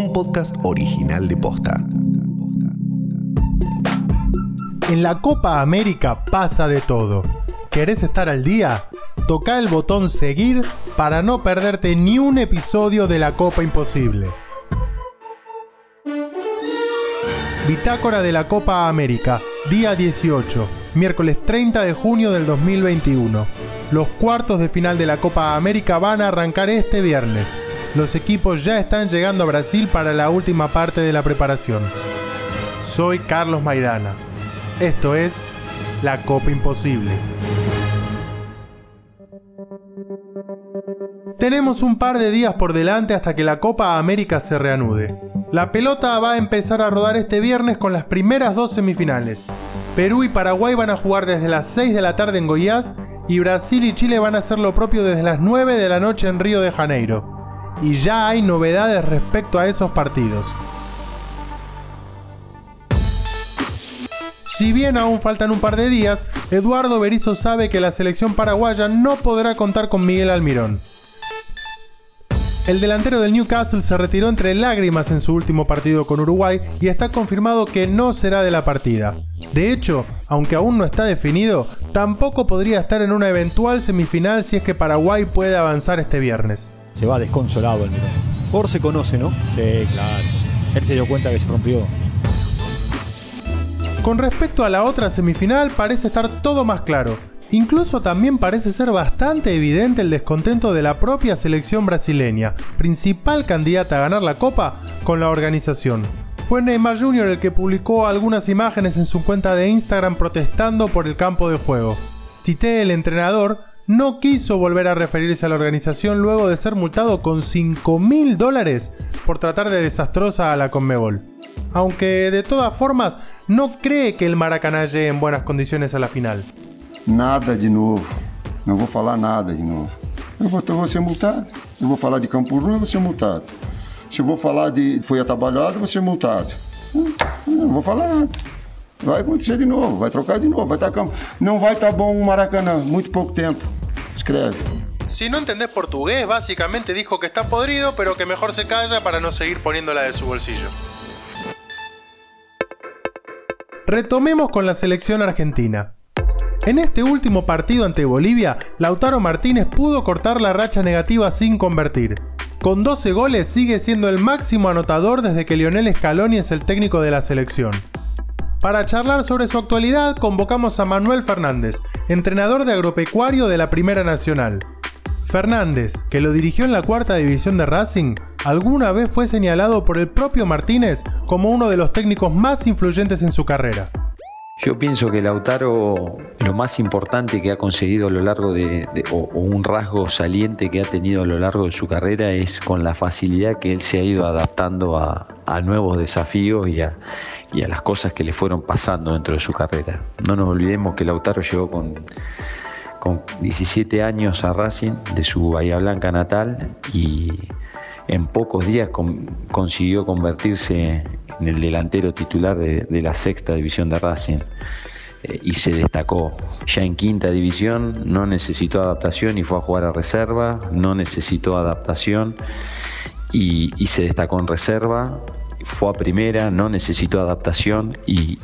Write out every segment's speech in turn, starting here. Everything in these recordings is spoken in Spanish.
un podcast original de Posta. En la Copa América pasa de todo. ¿Querés estar al día? Toca el botón seguir para no perderte ni un episodio de la Copa Imposible. Bitácora de la Copa América, día 18, miércoles 30 de junio del 2021. Los cuartos de final de la Copa América van a arrancar este viernes. Los equipos ya están llegando a Brasil para la última parte de la preparación. Soy Carlos Maidana. Esto es La Copa Imposible. Tenemos un par de días por delante hasta que la Copa América se reanude. La pelota va a empezar a rodar este viernes con las primeras dos semifinales. Perú y Paraguay van a jugar desde las 6 de la tarde en Goiás y Brasil y Chile van a hacer lo propio desde las 9 de la noche en Río de Janeiro. Y ya hay novedades respecto a esos partidos. Si bien aún faltan un par de días, Eduardo Berizzo sabe que la selección paraguaya no podrá contar con Miguel Almirón. El delantero del Newcastle se retiró entre lágrimas en su último partido con Uruguay y está confirmado que no será de la partida. De hecho, aunque aún no está definido, tampoco podría estar en una eventual semifinal si es que Paraguay puede avanzar este viernes. Se va desconsolado el Mirón. Por se conoce, ¿no? Sí, claro. Él se dio cuenta que se rompió. Con respecto a la otra semifinal parece estar todo más claro. Incluso también parece ser bastante evidente el descontento de la propia selección brasileña, principal candidata a ganar la Copa con la organización. Fue Neymar Jr. el que publicó algunas imágenes en su cuenta de Instagram protestando por el campo de juego. Tite, el entrenador, no quiso volver a referirse a la organización luego de ser multado con 5 mil dólares por tratar de desastrosa a la Conmebol. Aunque de todas formas no cree que el Maracaná llegue en buenas condiciones a la final. Nada de novo. Não vou falar nada de. Eu vou, eu vou ser multado. Eu vou falar de Campo Ruim, eu vou ser multado. Se eu vou falar de foi atabalhado, eu vou ser multado. Eu não vou falar nada. Vai acontecer de novo, vai trocar de novo, vai estar campo. Não vai estar bom o Maracanã, muito pouco tempo. Escreve. Si no entendés portugués, básicamente dijo que está podrido, pero que mejor se calla para no seguir poniéndola de su bolsillo. Retomemos con la selección argentina. En este último partido ante Bolivia, Lautaro Martínez pudo cortar la racha negativa sin convertir. Con 12 goles sigue siendo el máximo anotador desde que Lionel Scaloni es el técnico de la selección. Para charlar sobre su actualidad, convocamos a Manuel Fernández, entrenador de agropecuario de la Primera Nacional. Fernández, que lo dirigió en la cuarta división de Racing, alguna vez fue señalado por el propio Martínez como uno de los técnicos más influyentes en su carrera. Yo pienso que Lautaro lo más importante que ha conseguido a lo largo de, o, un rasgo saliente que ha tenido a lo largo de su carrera es con la facilidad que él se ha ido adaptando a, nuevos desafíos y a, las cosas que le fueron pasando dentro de su carrera. No nos olvidemos que Lautaro llegó con, con 17 años a Racing de su Bahía Blanca natal y en pocos días consiguió convertirse el delantero titular de, la sexta división de Racing eh, y se destacó. Ya en quinta división no necesitó adaptación y fue a jugar a reserva, no necesitó adaptación y, y se destacó en reserva fue a primera, no necesitó adaptación y,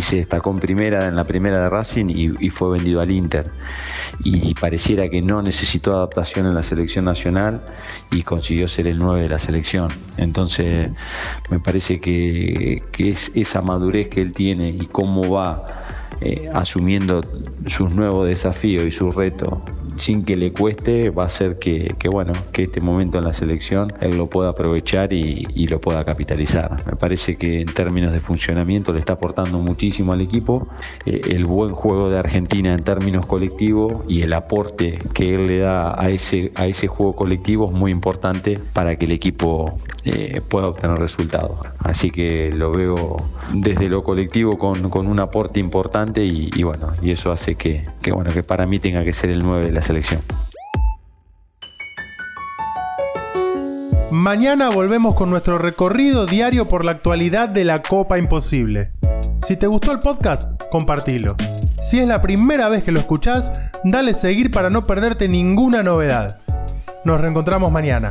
se destacó en primera, en la primera de Racing y, fue vendido al Inter. Y pareciera que no necesitó adaptación en la selección nacional y consiguió ser el 9 de la selección. Entonces me parece que, es esa madurez que él tiene y cómo va eh, asumiendo sus nuevos desafíos y sus retos sin que le cueste, va a hacer que, bueno, que este momento en la selección él lo pueda aprovechar y, lo pueda capitalizar. Me parece que en términos de funcionamiento le está aportando muchísimo al equipo. Eh, el buen juego de Argentina en términos colectivos y el aporte que él le da a ese, a ese juego colectivo es muy importante para que el equipo eh, pueda obtener resultados. Así que lo veo desde lo colectivo con, un aporte importante y, bueno, y eso hace que, que, bueno, que para mí tenga que ser el 9 de la selección. Mañana volvemos con nuestro recorrido diario por la actualidad de la Copa Imposible. Si te gustó el podcast, compartilo. Si es la primera vez que lo escuchás, dale seguir para no perderte ninguna novedad. Nos reencontramos mañana.